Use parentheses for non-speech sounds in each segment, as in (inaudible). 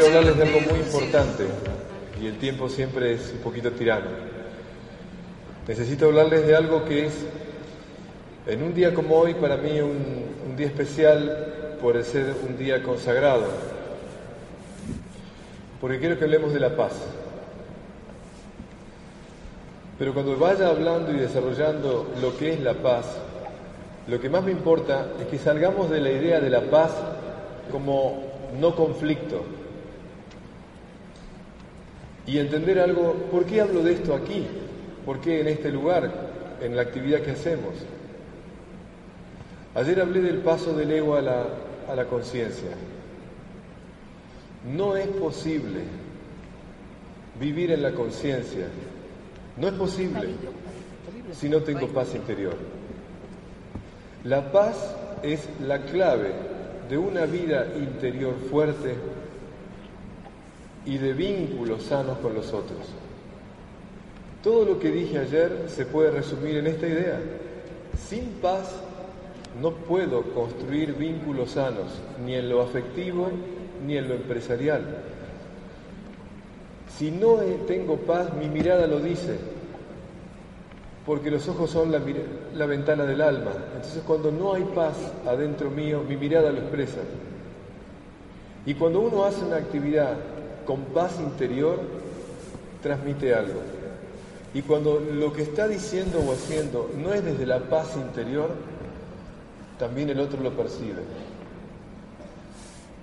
Quiero hablarles de algo muy importante y el tiempo siempre es un poquito tirano. Necesito hablarles de algo que es, en un día como hoy, para mí un, día especial por ser un día consagrado, porque quiero que hablemos de la paz. Pero cuando vaya hablando y desarrollando lo que es la paz, lo que más me importa es que salgamos de la idea de la paz como no conflicto. Y entender algo, ¿por qué hablo de esto aquí? ¿Por qué en este lugar, en la actividad que hacemos? Ayer hablé del paso del ego a la, a la conciencia. No es posible vivir en la conciencia. No es posible si no tengo paz interior. La paz es la clave de una vida interior fuerte y de vínculos sanos con los otros. Todo lo que dije ayer se puede resumir en esta idea. Sin paz no puedo construir vínculos sanos, ni en lo afectivo ni en lo empresarial. Si no tengo paz, mi mirada lo dice, porque los ojos son la, ventana del alma. Entonces cuando no hay paz adentro mío, mi mirada lo expresa. Y cuando uno hace una actividad con paz interior, transmite algo. Y cuando lo que está diciendo o haciendo no es desde la paz interior, también el otro lo percibe.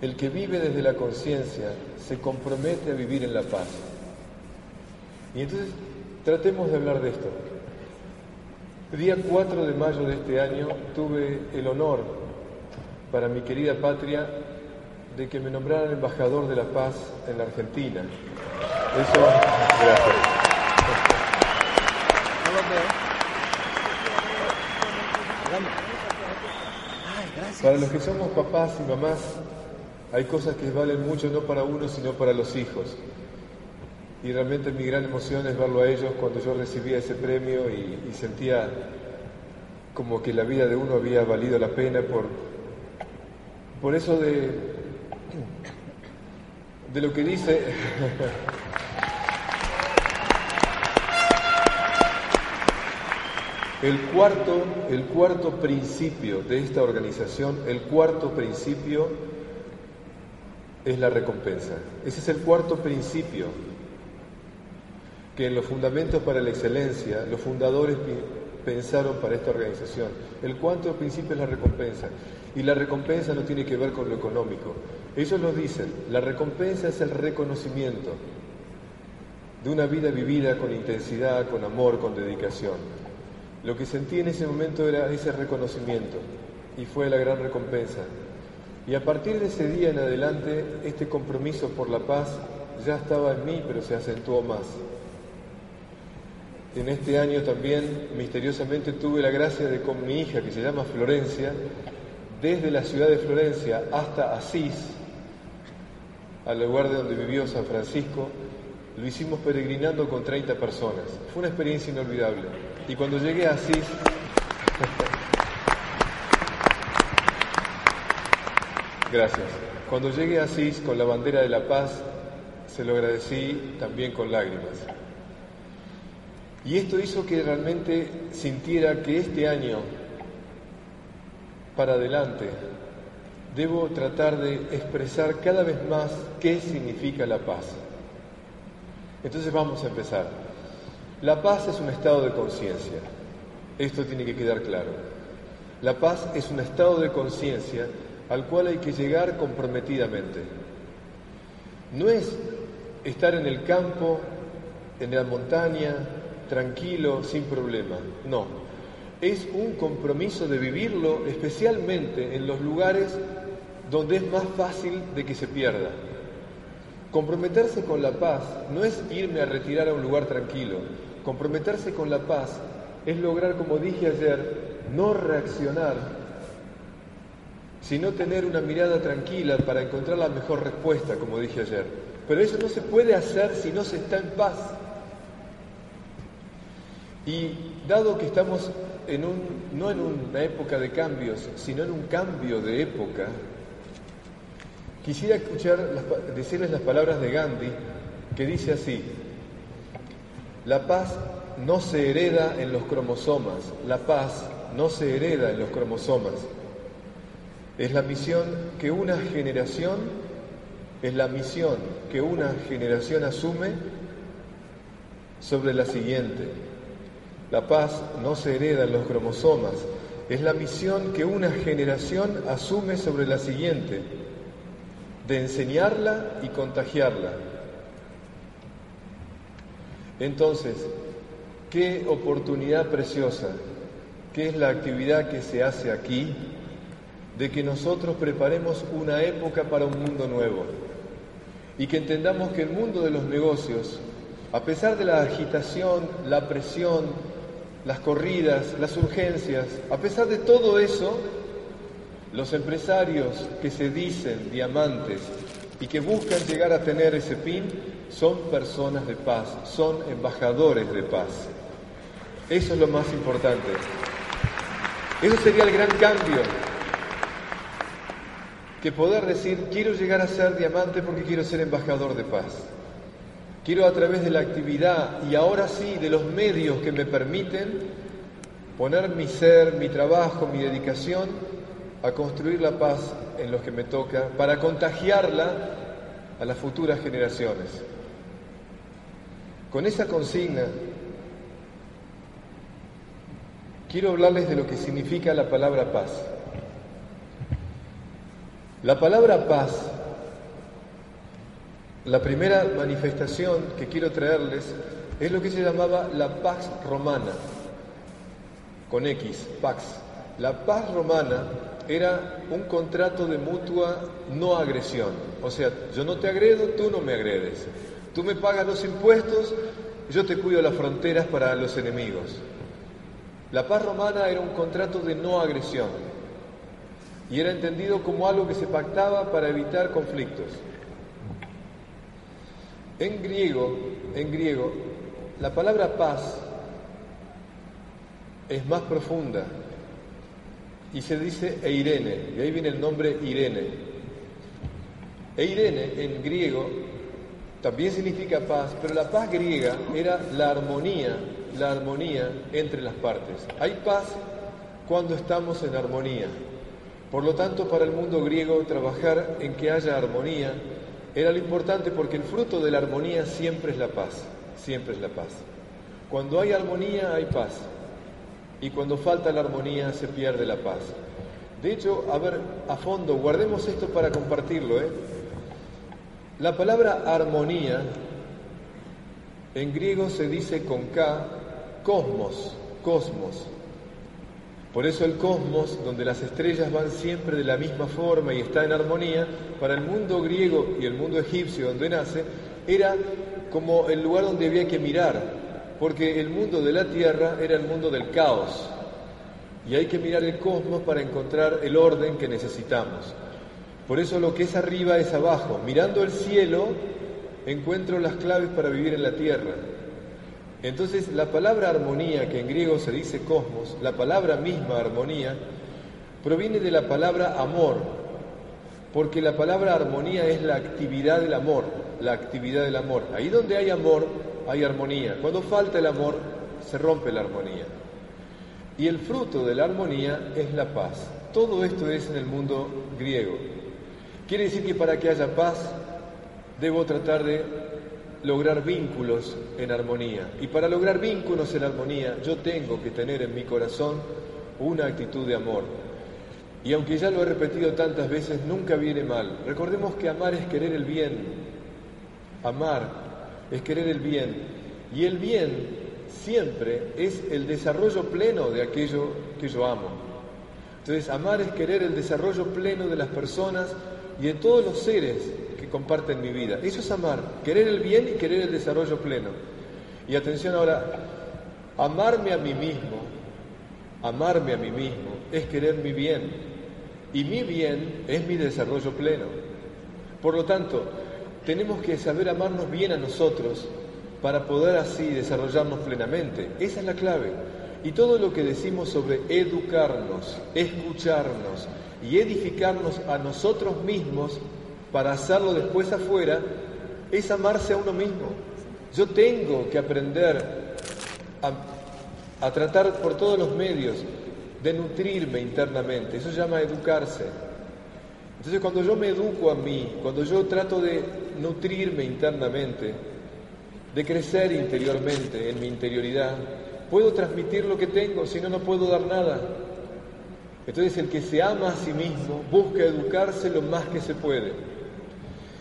El que vive desde la conciencia se compromete a vivir en la paz. Y entonces tratemos de hablar de esto. El día 4 de mayo de este año tuve el honor para mi querida patria de que me nombraran embajador de la paz en la Argentina. Eso, gracias. Para los que somos papás y mamás, hay cosas que valen mucho no para uno, sino para los hijos. Y realmente mi gran emoción es verlo a ellos cuando yo recibía ese premio y, y sentía como que la vida de uno había valido la pena por, por eso de, de lo que dice. El cuarto, el cuarto principio de esta organización, el cuarto principio es la recompensa. Ese es el cuarto principio que en los fundamentos para la excelencia los fundadores pensaron para esta organización. El cuarto principio es la recompensa. Y la recompensa no tiene que ver con lo económico. Ellos lo dicen, la recompensa es el reconocimiento de una vida vivida con intensidad, con amor, con dedicación. Lo que sentí en ese momento era ese reconocimiento y fue la gran recompensa. Y a partir de ese día en adelante, este compromiso por la paz ya estaba en mí, pero se acentuó más. En este año también, misteriosamente, tuve la gracia de con mi hija, que se llama Florencia, desde la ciudad de Florencia hasta Asís, al lugar de donde vivió San Francisco, lo hicimos peregrinando con 30 personas. Fue una experiencia inolvidable. Y cuando llegué a Asís, (laughs) gracias. Cuando llegué a Asís con la bandera de la paz, se lo agradecí también con lágrimas. Y esto hizo que realmente sintiera que este año, para adelante, debo tratar de expresar cada vez más qué significa la paz. Entonces vamos a empezar. La paz es un estado de conciencia. Esto tiene que quedar claro. La paz es un estado de conciencia al cual hay que llegar comprometidamente. No es estar en el campo, en la montaña, tranquilo, sin problema. No. Es un compromiso de vivirlo especialmente en los lugares donde es más fácil de que se pierda. Comprometerse con la paz no es irme a retirar a un lugar tranquilo. Comprometerse con la paz es lograr, como dije ayer, no reaccionar, sino tener una mirada tranquila para encontrar la mejor respuesta, como dije ayer. Pero eso no se puede hacer si no se está en paz. Y dado que estamos en un, no en una época de cambios, sino en un cambio de época, Quisiera escuchar decirles las palabras de Gandhi, que dice así, la paz no se hereda en los cromosomas, la paz no se hereda en los cromosomas. Es la misión que una generación, es la misión que una generación asume sobre la siguiente. La paz no se hereda en los cromosomas, es la misión que una generación asume sobre la siguiente, de enseñarla y contagiarla. Entonces, qué oportunidad preciosa, qué es la actividad que se hace aquí, de que nosotros preparemos una época para un mundo nuevo y que entendamos que el mundo de los negocios, a pesar de la agitación, la presión, las corridas, las urgencias, a pesar de todo eso, los empresarios que se dicen diamantes y que buscan llegar a tener ese fin son personas de paz, son embajadores de paz. Eso es lo más importante. Eso sería el gran cambio. Que poder decir, quiero llegar a ser diamante porque quiero ser embajador de paz. Quiero a través de la actividad y ahora sí de los medios que me permiten poner mi ser, mi trabajo, mi dedicación a construir la paz en los que me toca para contagiarla a las futuras generaciones. Con esa consigna quiero hablarles de lo que significa la palabra paz. La palabra paz, la primera manifestación que quiero traerles es lo que se llamaba la Pax Romana, con X, Pax. La paz romana era un contrato de mutua no agresión. O sea, yo no te agredo, tú no me agredes. Tú me pagas los impuestos, yo te cuido las fronteras para los enemigos. La paz romana era un contrato de no agresión y era entendido como algo que se pactaba para evitar conflictos. En griego, en griego, la palabra paz es más profunda y se dice Eirene, y ahí viene el nombre Irene. Eirene en griego también significa paz, pero la paz griega era la armonía la armonía entre las partes. Hay paz cuando estamos en armonía. Por lo tanto, para el mundo griego, trabajar en que haya armonía era lo importante porque el fruto de la armonía siempre es la paz, siempre es la paz. Cuando hay armonía hay paz y cuando falta la armonía se pierde la paz. De hecho, a ver, a fondo, guardemos esto para compartirlo. ¿eh? La palabra armonía en griego se dice con K cosmos, cosmos. Por eso el cosmos, donde las estrellas van siempre de la misma forma y está en armonía, para el mundo griego y el mundo egipcio donde nace, era como el lugar donde había que mirar, porque el mundo de la Tierra era el mundo del caos. Y hay que mirar el cosmos para encontrar el orden que necesitamos. Por eso lo que es arriba es abajo. Mirando el cielo, encuentro las claves para vivir en la Tierra. Entonces la palabra armonía, que en griego se dice cosmos, la palabra misma armonía, proviene de la palabra amor, porque la palabra armonía es la actividad del amor, la actividad del amor. Ahí donde hay amor, hay armonía. Cuando falta el amor, se rompe la armonía. Y el fruto de la armonía es la paz. Todo esto es en el mundo griego. Quiere decir que para que haya paz, debo tratar de lograr vínculos en armonía. Y para lograr vínculos en armonía, yo tengo que tener en mi corazón una actitud de amor. Y aunque ya lo he repetido tantas veces, nunca viene mal. Recordemos que amar es querer el bien. Amar es querer el bien. Y el bien siempre es el desarrollo pleno de aquello que yo amo. Entonces, amar es querer el desarrollo pleno de las personas y de todos los seres que comparten mi vida. Eso es amar, querer el bien y querer el desarrollo pleno. Y atención ahora, amarme a mí mismo, amarme a mí mismo es querer mi bien. Y mi bien es mi desarrollo pleno. Por lo tanto, tenemos que saber amarnos bien a nosotros para poder así desarrollarnos plenamente. Esa es la clave. Y todo lo que decimos sobre educarnos, escucharnos y edificarnos a nosotros mismos para hacerlo después afuera, es amarse a uno mismo. Yo tengo que aprender a, tratar por todos los medios de nutrirme internamente. Eso se llama educarse. Entonces cuando yo me educo a mí, cuando yo trato de nutrirme internamente, de crecer interiormente, en mi interioridad, puedo transmitir lo que tengo, si no, no puedo dar nada. Entonces el que se ama a sí mismo busca educarse lo más que se puede.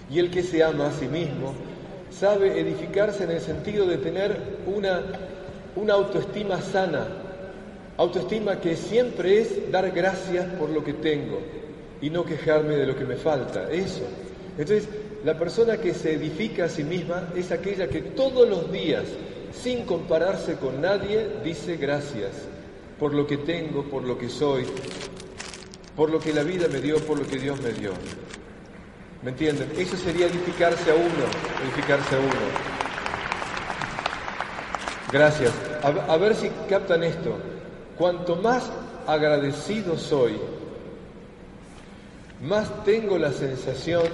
Y el que se ama a sí mismo sabe edificarse en el sentido de tener una, una autoestima sana, autoestima que siempre es dar gracias por lo que tengo y no quejarme de lo que me falta. Eso. Entonces, la persona que se edifica a sí misma es aquella que todos los días, sin compararse con nadie, dice gracias por lo que tengo, por lo que soy, por lo que la vida me dio, por lo que Dios me dio. ¿Me entienden? Eso sería edificarse a uno, edificarse a uno. Gracias. A, a ver si captan esto. Cuanto más agradecido soy, más tengo la sensación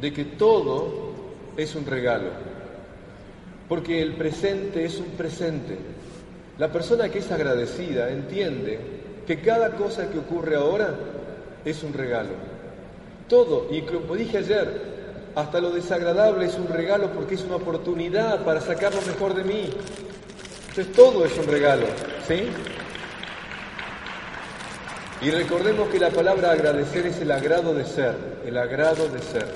de que todo es un regalo, porque el presente es un presente. La persona que es agradecida entiende que cada cosa que ocurre ahora es un regalo. Todo, y como dije ayer, hasta lo desagradable es un regalo porque es una oportunidad para sacar lo mejor de mí. Entonces todo es un regalo, ¿sí? Y recordemos que la palabra agradecer es el agrado de ser, el agrado de ser.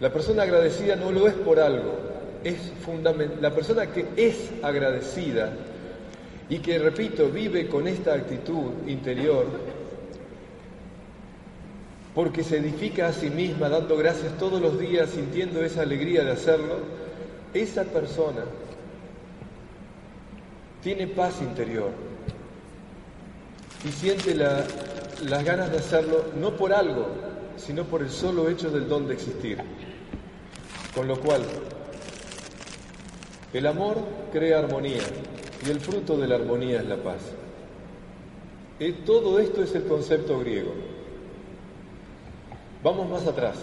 La persona agradecida no lo es por algo, es fundamental. La persona que es agradecida y que, repito, vive con esta actitud interior, porque se edifica a sí misma dando gracias todos los días, sintiendo esa alegría de hacerlo, esa persona tiene paz interior, y siente las ganas de hacerlo no por algo, sino por el solo hecho del don de existir. Con lo cual, el amor crea armonía y el fruto de la armonía es la paz. Y todo esto es el concepto griego. Vamos más atrás.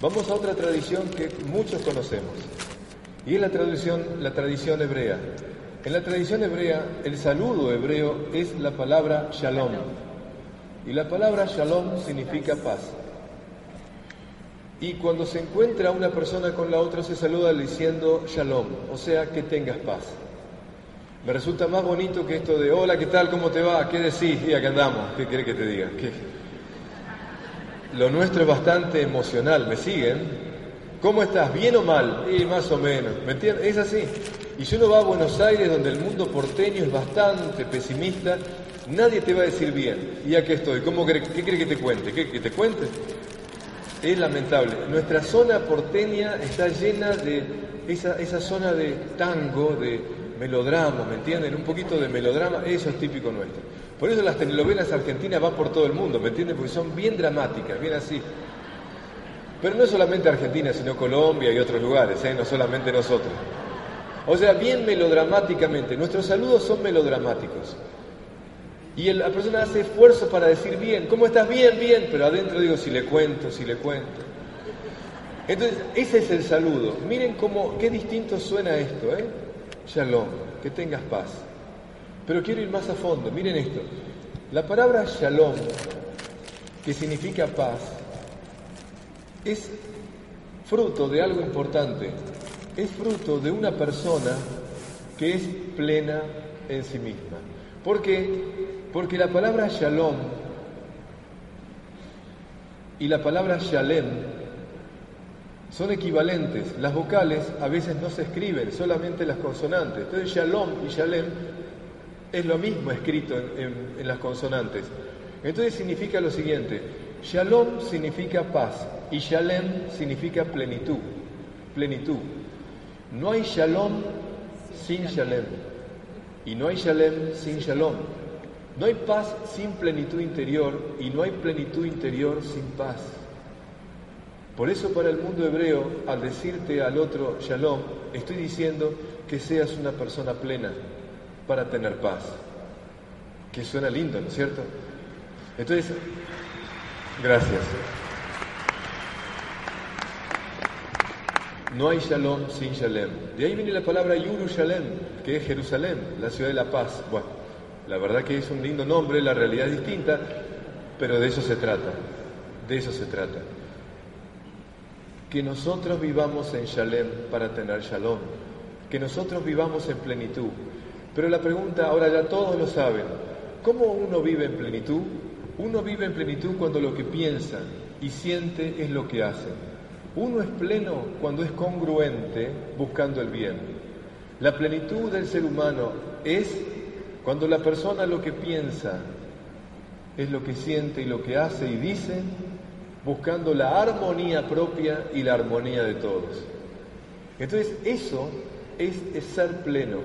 Vamos a otra tradición que muchos conocemos. Y es la tradición, la tradición hebrea. En la tradición hebrea, el saludo hebreo es la palabra shalom. Y la palabra shalom significa paz. Y cuando se encuentra una persona con la otra, se saluda diciendo shalom, o sea, que tengas paz. Me resulta más bonito que esto de hola, ¿qué tal? ¿Cómo te va? ¿Qué decís? Y acá andamos. ¿Qué quiere que te diga? Lo nuestro es bastante emocional, ¿me siguen? ¿Cómo estás? ¿Bien o mal? Y más o menos. ¿Me entiendes? Es así. Y si uno va a Buenos Aires, donde el mundo porteño es bastante pesimista, nadie te va a decir bien. Y aquí estoy. ¿Cómo ¿Qué crees que te cuente? ¿Qué, ¿Que te cuente? Es lamentable. Nuestra zona porteña está llena de esa, esa zona de tango, de melodrama, ¿me entienden? Un poquito de melodrama, eso es típico nuestro. Por eso las telenovelas argentinas van por todo el mundo, ¿me entienden? Porque son bien dramáticas, bien así. Pero no solamente Argentina, sino Colombia y otros lugares, ¿eh? no solamente nosotros. O sea, bien melodramáticamente. Nuestros saludos son melodramáticos. Y la persona hace esfuerzo para decir bien, ¿cómo estás? Bien, bien, pero adentro digo, si le cuento, si le cuento. Entonces, ese es el saludo. Miren cómo, qué distinto suena esto, ¿eh? Shalom, que tengas paz. Pero quiero ir más a fondo, miren esto. La palabra shalom, que significa paz, es fruto de algo importante es fruto de una persona que es plena en sí misma. ¿Por qué? Porque la palabra shalom y la palabra shalem son equivalentes. Las vocales a veces no se escriben, solamente las consonantes. Entonces shalom y shalem es lo mismo escrito en, en las consonantes. Entonces significa lo siguiente, shalom significa paz y shalem significa plenitud, plenitud. No hay shalom sin shalem. Y no hay shalem sin shalom. No hay paz sin plenitud interior y no hay plenitud interior sin paz. Por eso para el mundo hebreo, al decirte al otro shalom, estoy diciendo que seas una persona plena para tener paz. Que suena lindo, ¿no es cierto? Entonces, Gracias. No hay shalom sin shalem. De ahí viene la palabra Yerushalem, que es Jerusalén, la ciudad de la paz. Bueno, la verdad que es un lindo nombre, la realidad es distinta, pero de eso se trata. De eso se trata. Que nosotros vivamos en shalem para tener shalom. Que nosotros vivamos en plenitud. Pero la pregunta, ahora ya todos lo saben, ¿cómo uno vive en plenitud? Uno vive en plenitud cuando lo que piensa y siente es lo que hace. Uno es pleno cuando es congruente buscando el bien. La plenitud del ser humano es cuando la persona lo que piensa es lo que siente y lo que hace y dice, buscando la armonía propia y la armonía de todos. Entonces eso es, ser pleno.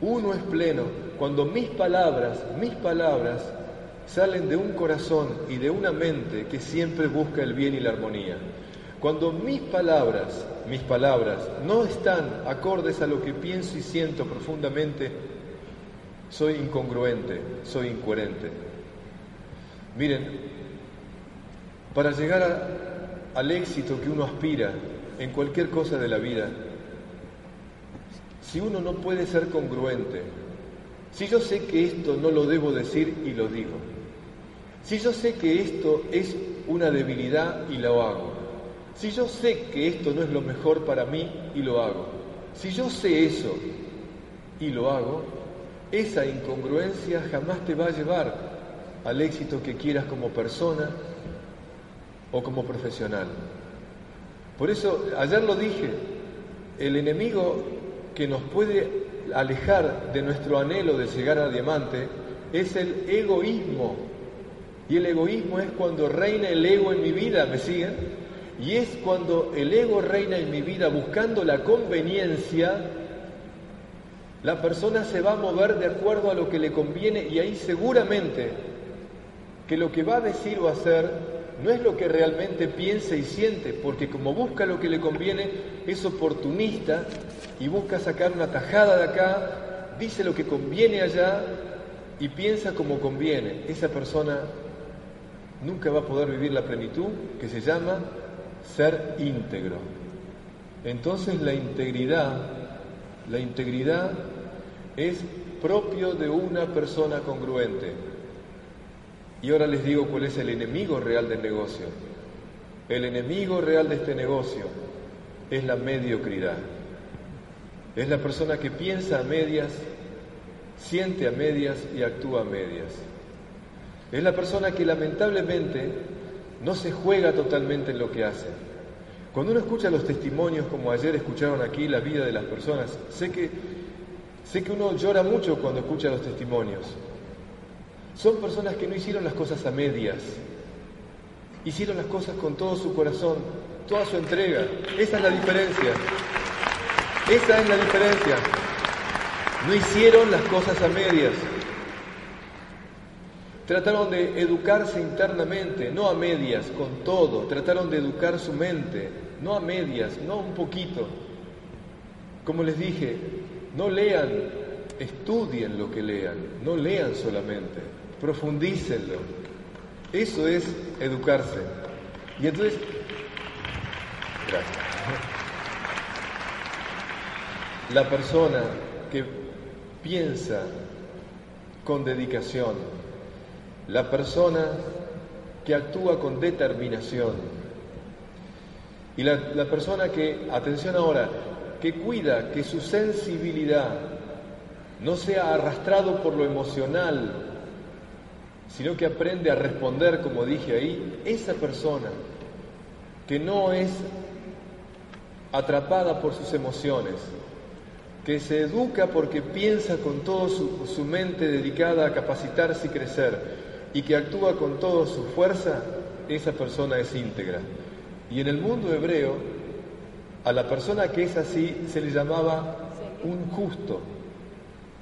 Uno es pleno cuando mis palabras, mis palabras salen de un corazón y de una mente que siempre busca el bien y la armonía. Cuando mis palabras, mis palabras, no están acordes a lo que pienso y siento profundamente, soy incongruente, soy incoherente. Miren, para llegar al éxito que uno aspira en cualquier cosa de la vida, si uno no puede ser congruente, si yo sé que esto no lo debo decir y lo digo, si yo sé que esto es una debilidad y lo hago, si yo sé que esto no es lo mejor para mí y lo hago, si yo sé eso y lo hago, esa incongruencia jamás te va a llevar al éxito que quieras como persona o como profesional. Por eso, ayer lo dije, el enemigo que nos puede alejar de nuestro anhelo de llegar a diamante es el egoísmo. Y el egoísmo es cuando reina el ego en mi vida, ¿me siguen? Y es cuando el ego reina en mi vida buscando la conveniencia, la persona se va a mover de acuerdo a lo que le conviene y ahí seguramente que lo que va a decir o hacer no es lo que realmente piensa y siente, porque como busca lo que le conviene, es oportunista y busca sacar una tajada de acá, dice lo que conviene allá y piensa como conviene. Esa persona nunca va a poder vivir la plenitud que se llama ser íntegro. Entonces la integridad, la integridad es propio de una persona congruente. Y ahora les digo cuál es el enemigo real del negocio. El enemigo real de este negocio es la mediocridad. Es la persona que piensa a medias, siente a medias y actúa a medias. Es la persona que lamentablemente no se juega totalmente en lo que hace. Cuando uno escucha los testimonios, como ayer escucharon aquí la vida de las personas, sé que, sé que uno llora mucho cuando escucha los testimonios. Son personas que no hicieron las cosas a medias, hicieron las cosas con todo su corazón, toda su entrega. Esa es la diferencia. Esa es la diferencia. No hicieron las cosas a medias. Trataron de educarse internamente, no a medias, con todo. Trataron de educar su mente, no a medias, no un poquito. Como les dije, no lean, estudien lo que lean, no lean solamente, profundícenlo. Eso es educarse. Y entonces, gracias. La persona que piensa con dedicación, la persona que actúa con determinación. Y la, persona que, atención ahora, que cuida que su sensibilidad no sea arrastrado por lo emocional, sino que aprende a responder, como dije ahí, esa persona que no es atrapada por sus emociones, que se educa porque piensa con toda su, su mente dedicada a capacitarse y crecer, y que actúa con toda su fuerza, esa persona es íntegra. Y en el mundo hebreo, a la persona que es así se le llamaba un justo.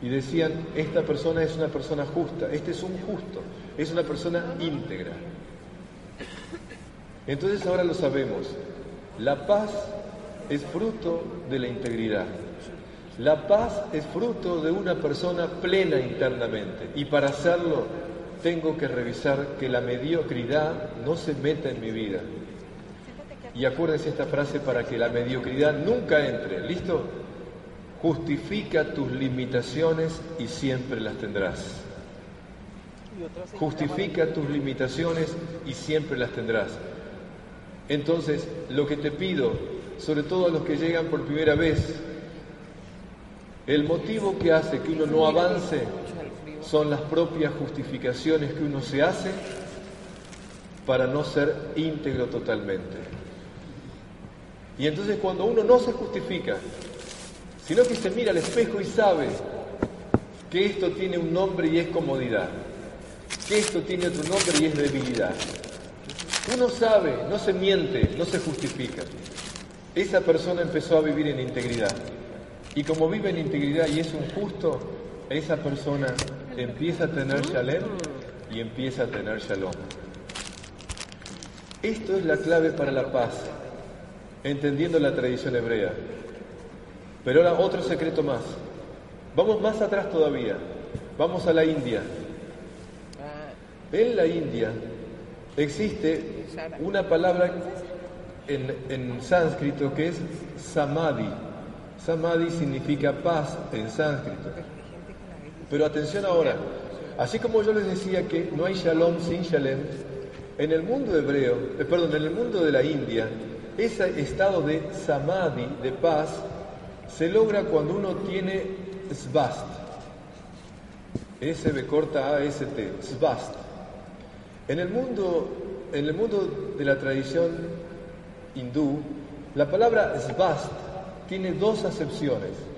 Y decían, esta persona es una persona justa, este es un justo, es una persona íntegra. Entonces ahora lo sabemos, la paz es fruto de la integridad. La paz es fruto de una persona plena internamente y para hacerlo tengo que revisar que la mediocridad no se meta en mi vida. Y acuérdense esta frase para que la mediocridad nunca entre. ¿Listo? Justifica tus limitaciones y siempre las tendrás. Justifica tus limitaciones y siempre las tendrás. Entonces, lo que te pido, sobre todo a los que llegan por primera vez, el motivo que hace que uno no avance son las propias justificaciones que uno se hace para no ser íntegro totalmente. Y entonces cuando uno no se justifica, sino que se mira al espejo y sabe que esto tiene un nombre y es comodidad, que esto tiene otro nombre y es debilidad. Uno sabe, no se miente, no se justifica. Esa persona empezó a vivir en integridad. Y como vive en integridad y es un justo, esa persona empieza a tener shalem y empieza a tener shalom. Esto es la clave para la paz, entendiendo la tradición hebrea. Pero ahora otro secreto más. Vamos más atrás todavía. Vamos a la India. En la India existe una palabra en, en sánscrito que es samadhi. Samadhi significa paz en sánscrito. Pero atención ahora, así como yo les decía que no hay shalom sin shalem, en el mundo hebreo, eh, perdón, en el mundo de la India, ese estado de samadhi, de paz, se logra cuando uno tiene svast. S corta A S T, svast. En el mundo, en el mundo de la tradición hindú, la palabra svast tiene dos acepciones.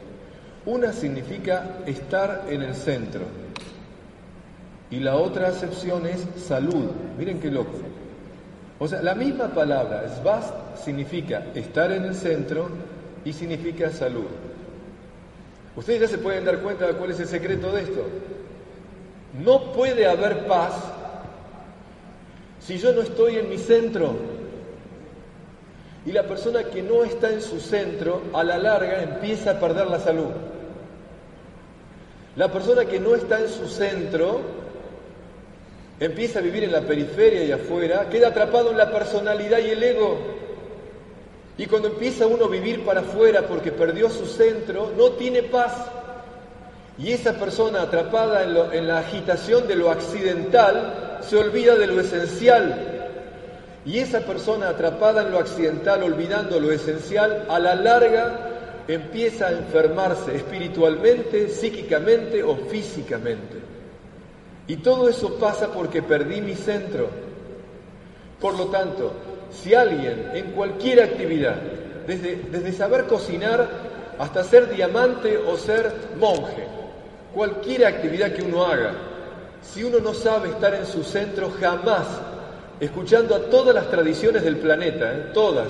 Una significa estar en el centro y la otra acepción es salud. Miren qué loco. O sea, la misma palabra, svast, significa estar en el centro y significa salud. Ustedes ya se pueden dar cuenta de cuál es el secreto de esto. No puede haber paz si yo no estoy en mi centro. Y la persona que no está en su centro, a la larga empieza a perder la salud. La persona que no está en su centro empieza a vivir en la periferia y afuera, queda atrapado en la personalidad y el ego. Y cuando empieza uno a vivir para afuera porque perdió su centro, no tiene paz. Y esa persona atrapada en, la agitación de lo accidental se olvida de lo esencial. Y esa persona atrapada en lo accidental, olvidando lo esencial, a la larga empieza a enfermarse espiritualmente, psíquicamente o físicamente. Y todo eso pasa porque perdí mi centro. Por lo tanto, si alguien en cualquier actividad, desde, desde saber cocinar hasta ser diamante o ser monje, cualquier actividad que uno haga, si uno no sabe estar en su centro, jamás, escuchando a todas las tradiciones del planeta, ¿eh? todas,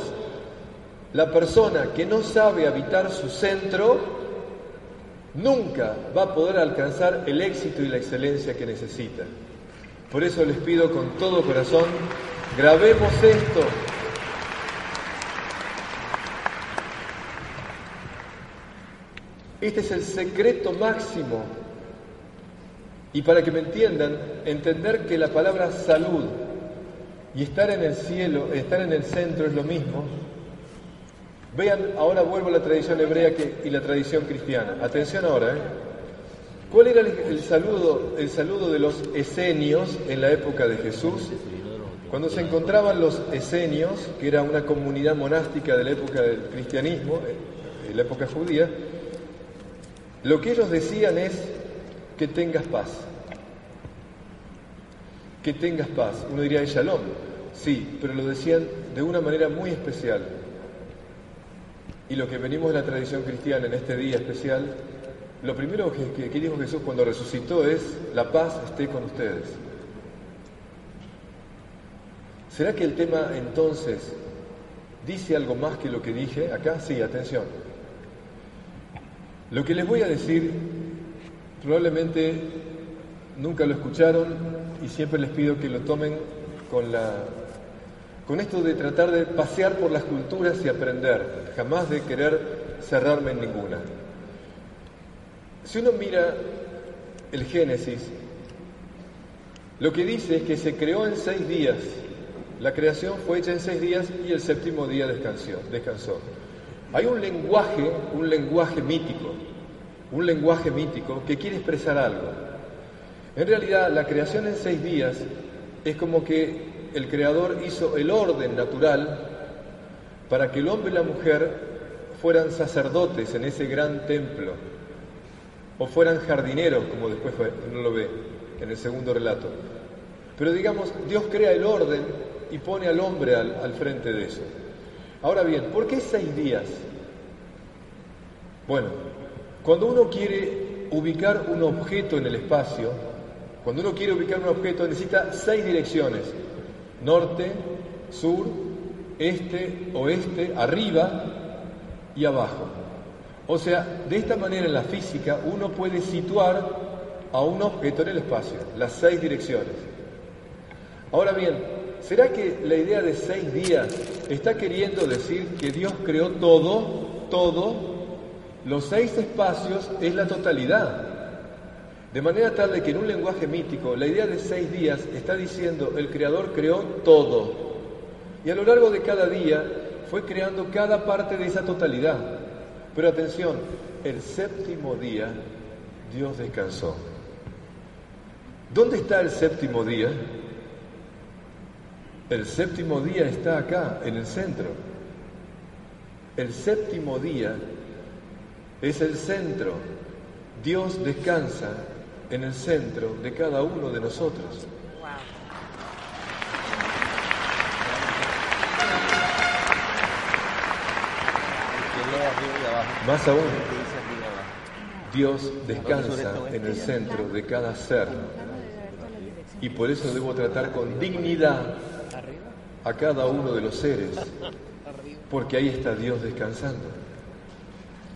la persona que no sabe habitar su centro nunca va a poder alcanzar el éxito y la excelencia que necesita. Por eso les pido con todo corazón, grabemos esto. Este es el secreto máximo. Y para que me entiendan, entender que la palabra salud y estar en el cielo, estar en el centro es lo mismo, Vean, ahora vuelvo a la tradición hebrea y la tradición cristiana. Atención ahora, ¿eh? ¿Cuál era el, saludo, el saludo de los esenios en la época de Jesús? Cuando se encontraban los esenios, que era una comunidad monástica de la época del cristianismo, eh, de la época judía, lo que ellos decían es que tengas paz. Que tengas paz. Uno diría shalom, sí, pero lo decían de una manera muy especial. Y lo que venimos de la tradición cristiana en este día especial, lo primero que, dijo Jesús cuando resucitó es, la paz esté con ustedes. ¿Será que el tema entonces dice algo más que lo que dije acá? Sí, atención. Lo que les voy a decir probablemente nunca lo escucharon y siempre les pido que lo tomen con la con esto de tratar de pasear por las culturas y aprender, jamás de querer cerrarme en ninguna. Si uno mira el Génesis, Lo que dice es que se creó en seis días. La creación fue hecha en seis días y el séptimo día descansó. descansó. Hay un lenguaje, un lenguaje mítico, un lenguaje mítico que quiere expresar algo. En realidad, la creación en seis días es como que el Creador hizo el orden natural para que el hombre y la mujer fueran sacerdotes en ese gran templo, o fueran jardineros, como después uno lo ve en el segundo relato. Pero digamos, Dios crea el orden y pone al hombre al, al frente de eso. Ahora bien, ¿por qué seis días? Bueno, cuando uno quiere ubicar un objeto en el espacio, cuando uno quiere ubicar un objeto necesita seis direcciones, norte, sur, este, oeste, arriba y abajo. O sea, de esta manera en la física uno puede situar a un objeto en el espacio, las seis direcciones. Ahora bien, ¿será que la idea de seis días está queriendo decir que Dios creó todo, todo? Los seis espacios es la totalidad. De manera tal de que en un lenguaje mítico la idea de seis días está diciendo el Creador creó todo. Y a lo largo de cada día fue creando cada parte de esa totalidad. Pero atención, el séptimo día Dios descansó. ¿Dónde está el séptimo día? El séptimo día está acá, en el centro. El séptimo día es el centro. Dios descansa en el centro de cada uno de nosotros. Más aún, Dios descansa en el centro de cada ser. Y por eso debo tratar con dignidad a cada uno de los seres, porque ahí está Dios descansando.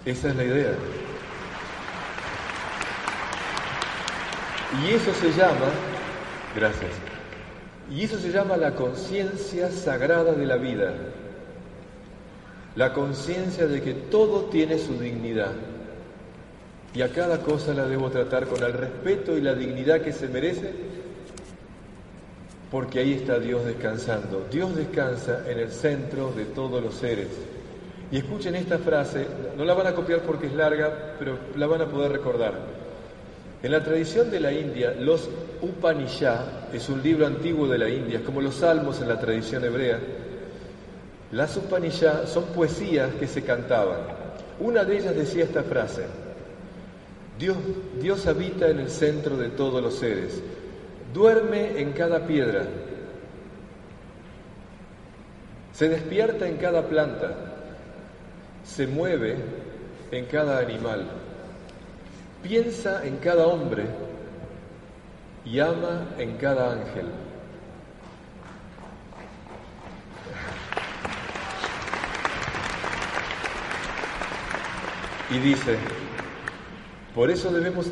Esa es la idea. Y eso se llama, gracias, y eso se llama la conciencia sagrada de la vida. La conciencia de que todo tiene su dignidad. Y a cada cosa la debo tratar con el respeto y la dignidad que se merece, porque ahí está Dios descansando. Dios descansa en el centro de todos los seres. Y escuchen esta frase, no la van a copiar porque es larga, pero la van a poder recordar. En la tradición de la India, los Upanishad es un libro antiguo de la India, como los salmos en la tradición hebrea. Las Upanishad son poesías que se cantaban. Una de ellas decía esta frase, Dios, Dios habita en el centro de todos los seres, duerme en cada piedra, se despierta en cada planta, se mueve en cada animal. Piensa en cada hombre y ama en cada ángel. Y dice, por eso debemos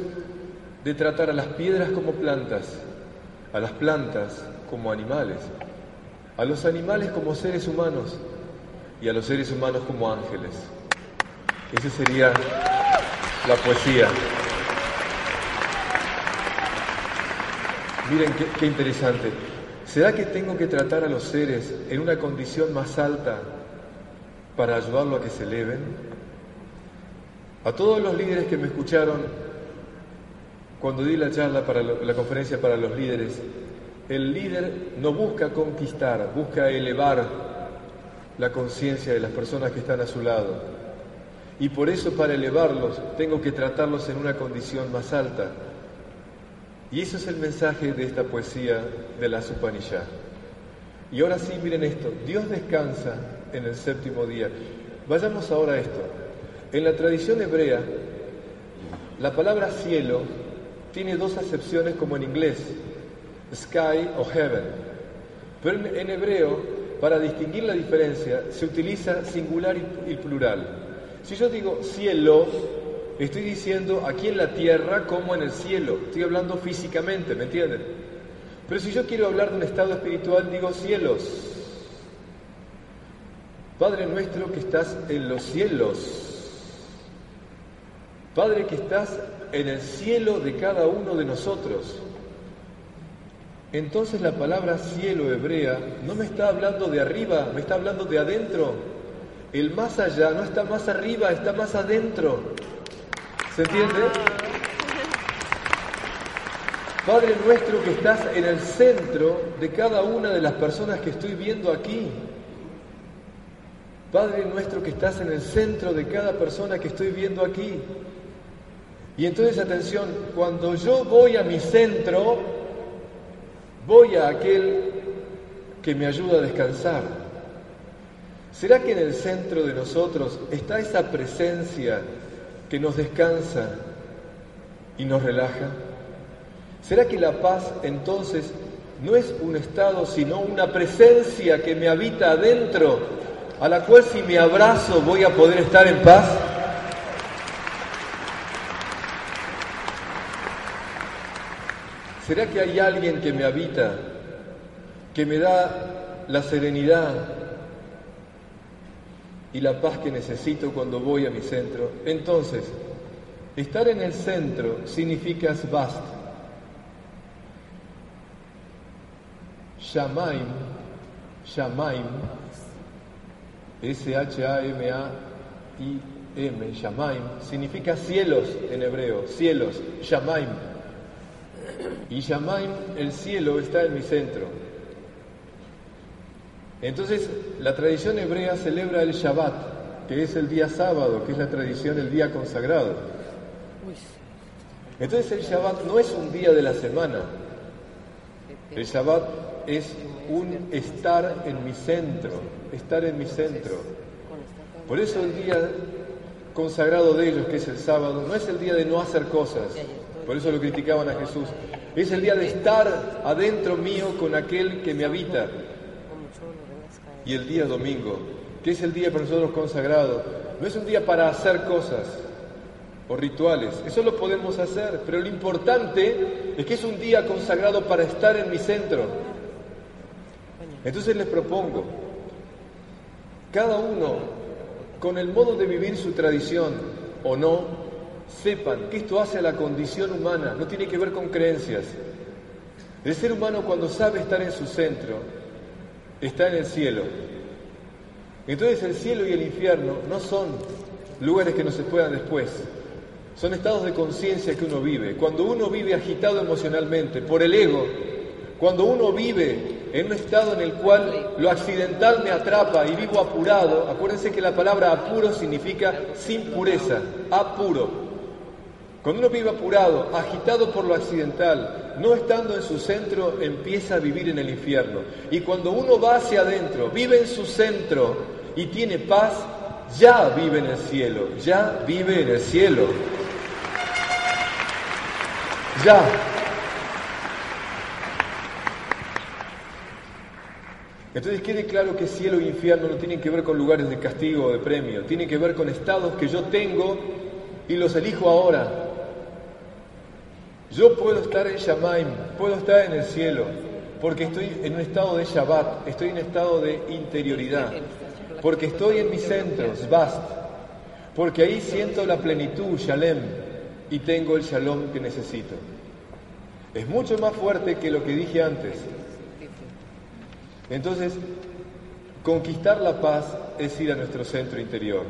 de tratar a las piedras como plantas, a las plantas como animales, a los animales como seres humanos y a los seres humanos como ángeles. Esa sería la poesía. Miren qué, interesante. ¿Será que tengo que tratar a los seres en una condición más alta para ayudarlo a que se eleven? A todos los líderes que me escucharon cuando di la charla para la conferencia para los líderes, el líder no busca conquistar, busca elevar la conciencia de las personas que están a su lado. Y por eso para elevarlos tengo que tratarlos en una condición más alta, y ese es el mensaje de esta poesía de la Upanishad. Y ahora sí, miren esto, Dios descansa en el séptimo día. Vayamos ahora a esto. En la tradición hebrea, la palabra cielo tiene dos acepciones como en inglés, sky o heaven. Pero en, hebreo, para distinguir la diferencia, se utiliza singular y plural. Si yo digo cielo, Estoy diciendo aquí en la tierra como en el cielo. Estoy hablando físicamente, ¿me entienden? Pero si yo quiero hablar de un estado espiritual, digo cielos. Padre nuestro que estás en los cielos. Padre que estás en el cielo de cada uno de nosotros. entonces la palabra cielo hebrea no me está hablando de arriba, me está hablando de adentro. El más allá no está más arriba, está más adentro. ¿Se entiende? Padre nuestro que estás en el centro de cada una de las personas que estoy viendo aquí. Padre nuestro que estás en el centro de cada persona que estoy viendo aquí. Y entonces atención, cuando yo voy a mi centro, voy a aquel que me ayuda a descansar. ¿Será que en el centro de nosotros está esa presencia que nos descansa y nos relaja? ¿Será que la paz entonces no es un estado, sino una presencia que me habita adentro, a la cual si me abrazo voy a poder estar en paz? ¿Será que hay alguien que me habita, que me da la serenidad y la paz que necesito cuando voy a mi centro? Entonces, estar en el centro significa svast. Shamaim, Shamaim, S-H-A-M-A-I-M, Shamaim, significa cielos en hebreo, cielos, Shamaim. Y Shamaim, el cielo, está en mi centro. Entonces, la tradición hebrea celebra el Shabbat, que es el día sábado, que es la tradición, el día consagrado. Entonces, el Shabbat no es un día de la semana. El Shabbat es un estar en mi centro, estar en mi centro. Por eso el día consagrado de ellos, que es el sábado, no es el día de no hacer cosas, por eso lo criticaban a Jesús. Es el día de estar adentro mío con aquel que me habita. Y el día domingo, que es el día para nosotros consagrado, no es un día para hacer cosas o rituales. Eso lo podemos hacer, pero lo importante es que es un día consagrado para estar en mi centro. Entonces les propongo, cada uno, con el modo de vivir su tradición o no, sepan que esto hace a la condición humana, no tiene que ver con creencias. El ser humano cuando sabe estar en su centro, está en el cielo. Entonces el cielo y el infierno no son lugares que no se puedan después, son estados de conciencia que uno vive. Cuando uno vive agitado emocionalmente por el ego, cuando uno vive en un estado en el cual lo accidental me atrapa y vivo apurado, acuérdense que la palabra apuro significa sin pureza, apuro. Cuando uno vive apurado, agitado por lo accidental, no estando en su centro, empieza a vivir en el infierno. Y cuando uno va hacia adentro, vive en su centro y tiene paz, ya vive en el cielo, ya vive en el cielo. Ya. Entonces quede claro que cielo e infierno no tienen que ver con lugares de castigo o de premio, tienen que ver con estados que yo tengo y los elijo ahora. Yo puedo estar en Shamaim, puedo estar en el cielo, porque estoy en un estado de Shabbat, estoy en un estado de interioridad, porque estoy en mi centro, Zvast, porque ahí siento la plenitud, Shalem, y tengo el Shalom que necesito. Es mucho más fuerte que lo que dije antes. Entonces, conquistar la paz es ir a nuestro centro interior.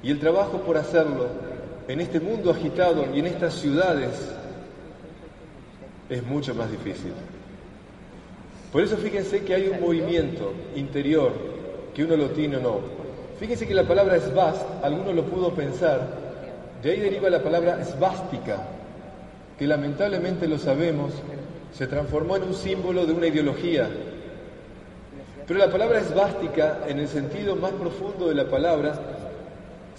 Y el trabajo por hacerlo en este mundo agitado y en estas ciudades es mucho más difícil. Por eso fíjense que hay un movimiento interior que uno lo tiene o no. Fíjense que la palabra esvast, alguno lo pudo pensar, de ahí deriva la palabra esvástica, que lamentablemente lo sabemos, se transformó en un símbolo de una ideología. Pero la palabra esvástica, en el sentido más profundo de la palabra,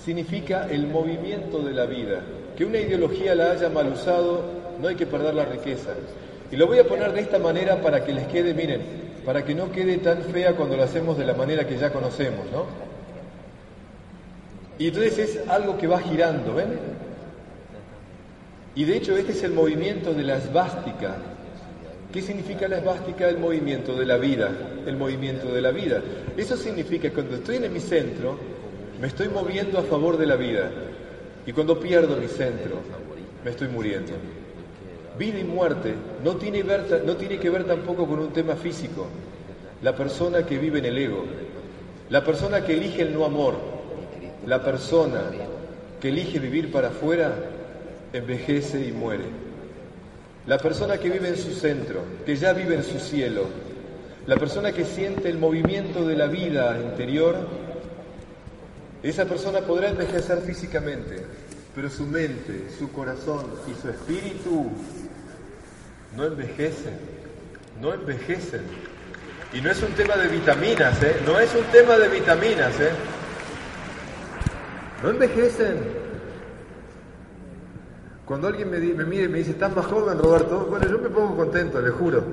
significa el movimiento de la vida. Que una ideología la haya mal usado, no hay que perder la riqueza. Y lo voy a poner de esta manera para que les quede, miren, para que no quede tan fea cuando lo hacemos de la manera que ya conocemos, ¿no? Y entonces es algo que va girando, ¿ven? Y de hecho este es el movimiento de la esvástica. ¿Qué significa la esvástica? El movimiento de la vida, el movimiento de la vida. Eso significa que cuando estoy en mi centro, me estoy moviendo a favor de la vida. Y cuando pierdo mi centro, me estoy muriendo. vida y muerte no tiene, no tiene que ver tampoco con un tema físico. La persona que vive en el ego, la persona que elige el no amor, la persona que elige vivir para afuera, envejece y muere. La persona que vive en su centro, que ya vive en su cielo, la persona que siente el movimiento de la vida interior, esa persona podrá envejecer físicamente, pero su mente, su corazón y su espíritu no envejecen, no envejecen. Y no es un tema de vitaminas, ¿eh? No es un tema de vitaminas, ¿eh? No envejecen. Cuando alguien me, me y me dice, ¿estás más joven, Roberto? Bueno, yo me pongo contento, le juro.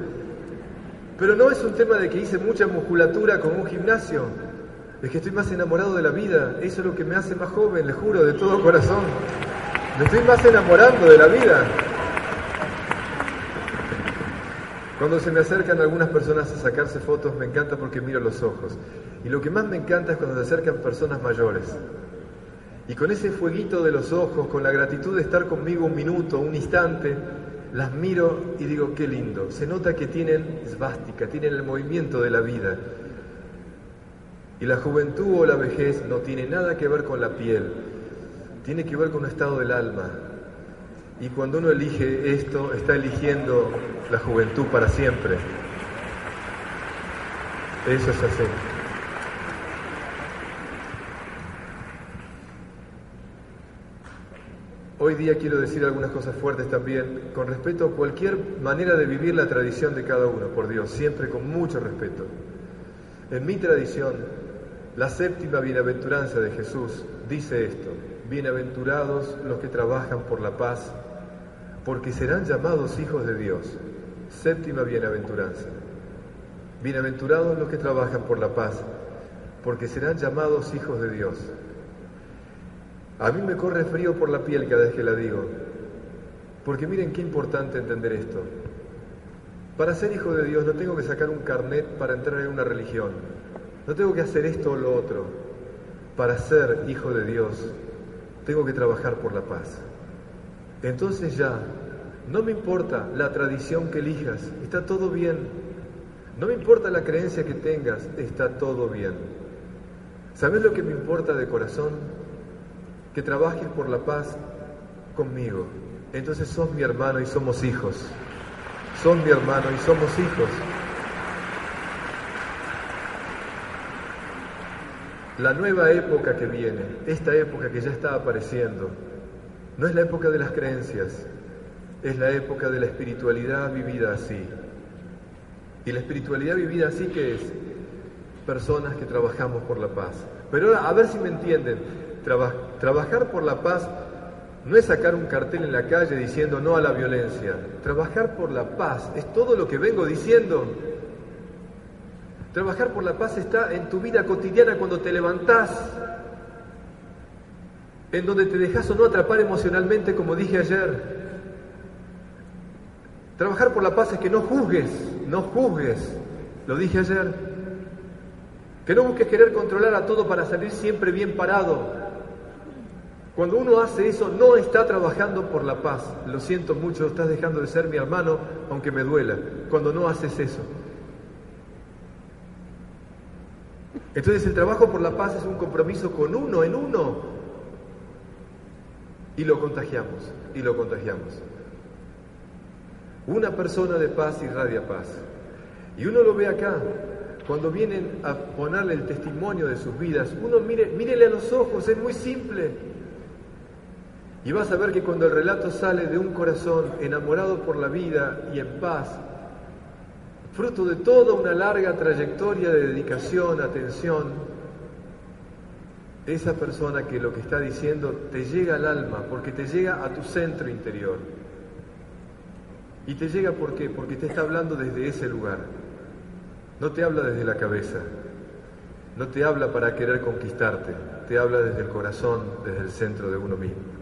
Pero no es un tema de que hice mucha musculatura con un gimnasio. Es que estoy más enamorado de la vida. Eso es lo que me hace más joven, le juro, de todo corazón. Me estoy más enamorando de la vida. Cuando se me acercan algunas personas a sacarse fotos, me encanta porque miro los ojos. Y lo que más me encanta es cuando se acercan personas mayores. Y con ese fueguito de los ojos, con la gratitud de estar conmigo un minuto, un instante, las miro y digo, qué lindo. Se nota que tienen esvástica, tienen el movimiento de la vida. Y la juventud o la vejez no tiene nada que ver con la piel, tiene que ver con un estado del alma, y cuando uno elige esto, está eligiendo la juventud para siempre. Eso es así. Hoy día quiero decir algunas cosas fuertes también con respecto a cualquier manera de vivir la tradición de cada uno, por Dios, siempre con mucho respeto. En mi tradición, la séptima bienaventuranza de Jesús dice esto, bienaventurados los que trabajan por la paz, porque serán llamados hijos de Dios. Séptima bienaventuranza. Bienaventurados los que trabajan por la paz, porque serán llamados hijos de Dios. A mí me corre frío por la piel cada vez que la digo, porque miren qué importante entender esto. Para ser hijo de Dios no tengo que sacar un carnet para entrar en una religión, no tengo que hacer esto o lo otro. Para ser hijo de Dios tengo que trabajar por la paz. Entonces ya, no me importa la tradición que elijas, está todo bien. No me importa la creencia que tengas, está todo bien. ¿Sabes lo que me importa de corazón? Que trabajes por la paz conmigo. Entonces sos mi hermano y somos hijos. Son mi hermano y somos hijos. La nueva época que viene, esta época que ya está apareciendo, no es la época de las creencias, es la época de la espiritualidad vivida así. Y la espiritualidad vivida así que es personas que trabajamos por la paz. Pero a ver si me entienden, trabajar por la paz no es sacar un cartel en la calle diciendo no a la violencia. Trabajar por la paz es todo lo que vengo diciendo. Trabajar por la paz está en tu vida cotidiana cuando te levantás, en donde te dejas o no atrapar emocionalmente, como dije ayer. Trabajar por la paz es que no juzgues, no juzgues, lo dije ayer. Que no busques querer controlar a todo para salir siempre bien parado. Cuando uno hace eso, no está trabajando por la paz. Lo siento mucho, estás dejando de ser mi hermano, aunque me duela. Cuando no haces eso. Entonces el trabajo por la paz es un compromiso con uno en uno, y lo contagiamos, y lo contagiamos. Una persona de paz irradia paz. Y uno lo ve acá, cuando vienen a ponerle el testimonio de sus vidas, uno mire, mírele a los ojos, es muy simple. Y vas a ver que cuando el relato sale de un corazón enamorado por la vida y en paz, fruto de toda una larga trayectoria de dedicación, atención, esa persona que lo que está diciendo te llega al alma, porque te llega a tu centro interior. Y te llega ¿por qué? Porque te está hablando desde ese lugar. No te habla desde la cabeza. No te habla para querer conquistarte. Te habla desde el corazón, desde el centro de uno mismo.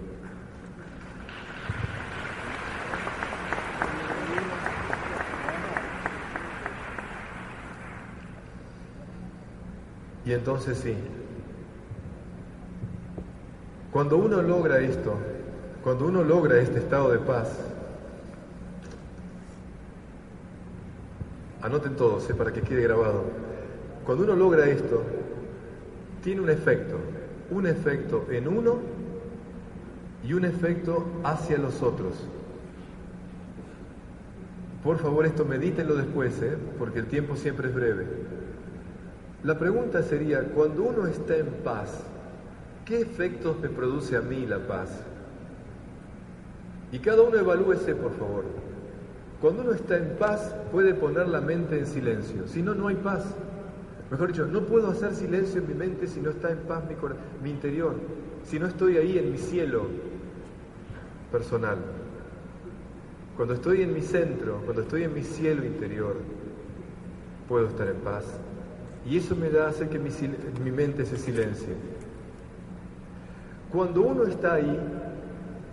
Y entonces sí, cuando uno logra esto, cuando uno logra este estado de paz, anoten todos eh, para que quede grabado, cuando uno logra esto, tiene un efecto, un efecto en uno y un efecto hacia los otros. Por favor, esto medítenlo después, eh, porque el tiempo siempre es breve. La pregunta sería, cuando uno está en paz, ¿qué efectos me produce a mí la paz? Y cada uno evalúese, por favor. Cuando uno está en paz, puede poner la mente en silencio. Si no, no hay paz. Mejor dicho, no puedo hacer silencio en mi mente si no está en paz mi, mi interior, si no estoy ahí en mi cielo personal. Cuando estoy en mi centro, cuando estoy en mi cielo interior, puedo estar en paz. Y eso me da hacer que mi, mi mente se silencie. Cuando uno está ahí,